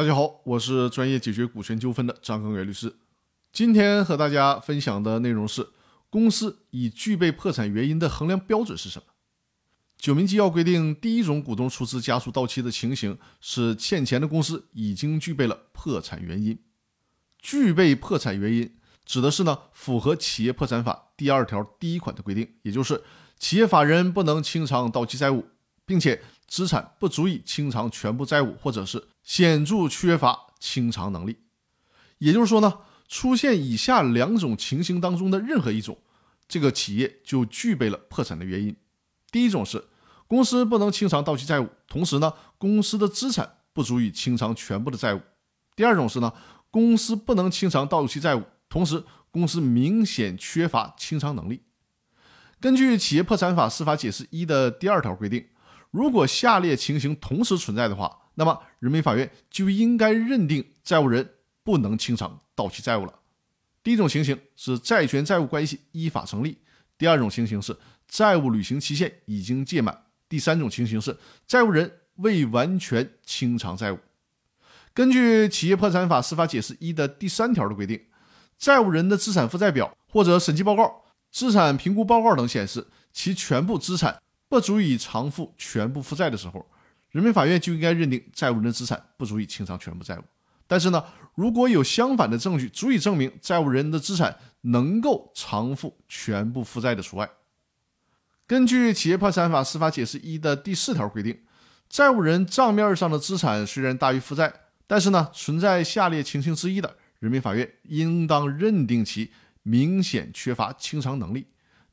大家好，我是专业解决股权纠纷的张根元律师。今天和大家分享的内容是：公司已具备破产原因的衡量标准是什么？九民纪要规定，第一种股东出资加速到期的情形是欠钱的公司已经具备了破产原因。具备破产原因指的是呢，符合企业破产法第二条第一款的规定，也就是企业法人不能清偿到期债务，并且资产不足以清偿全部债务，或者是显著缺乏清偿能力。也就是说呢，出现以下两种情形当中的任何一种，这个企业就具备了破产的原因。第一种是公司不能清偿到期债务，同时呢，公司的资产不足以清偿全部的债务。第二种是呢。公司不能清偿到期债务，同时公司明显缺乏清偿能力。根据《企业破产法司法解释一》的第二条规定，如果下列情形同时存在的话，那么人民法院就应该认定债务人不能清偿到期债务了。第一种情形是债权债务关系依法成立；第二种情形是债务履行期限已经届满；第三种情形是债务人未完全清偿债务。根据《企业破产法司法解释一》的第三条的规定，债务人的资产负债表或者审计报告、资产评估报告等显示其全部资产不足以偿付全部负债的时候，人民法院就应该认定债务人的资产不足以清偿全部债务。但是呢，如果有相反的证据足以证明债务人的资产能够偿付全部负债的除外。根据《企业破产法司法解释一》的第四条规定，债务人账面上的资产虽然大于负债，但是呢，存在下列情形之一的，人民法院应当认定其明显缺乏清偿能力。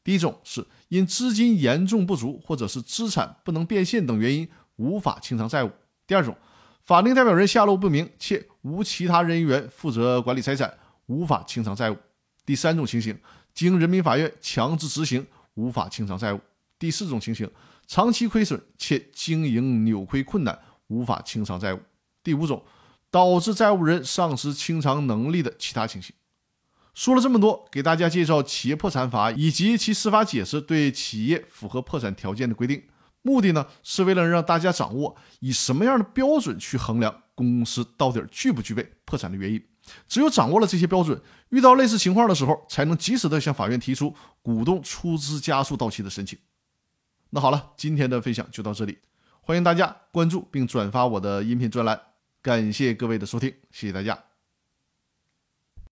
第一种是因资金严重不足，或者是资产不能变现等原因无法清偿债务；第二种，法定代表人下落不明且无其他人员负责管理财产，无法清偿债务；第三种情形，经人民法院强制执行无法清偿债务；第四种情形，长期亏损且经营扭亏困难，无法清偿债务；第五种。导致债务人丧失清偿能力的其他情形。说了这么多，给大家介绍企业破产法以及其司法解释对企业符合破产条件的规定，目的呢是为了让大家掌握以什么样的标准去衡量公司到底具不具备破产的原因。只有掌握了这些标准，遇到类似情况的时候，才能及时的向法院提出股东出资加速到期的申请。那好了，今天的分享就到这里，欢迎大家关注并转发我的音频专栏。感谢各位的收听，谢谢大家。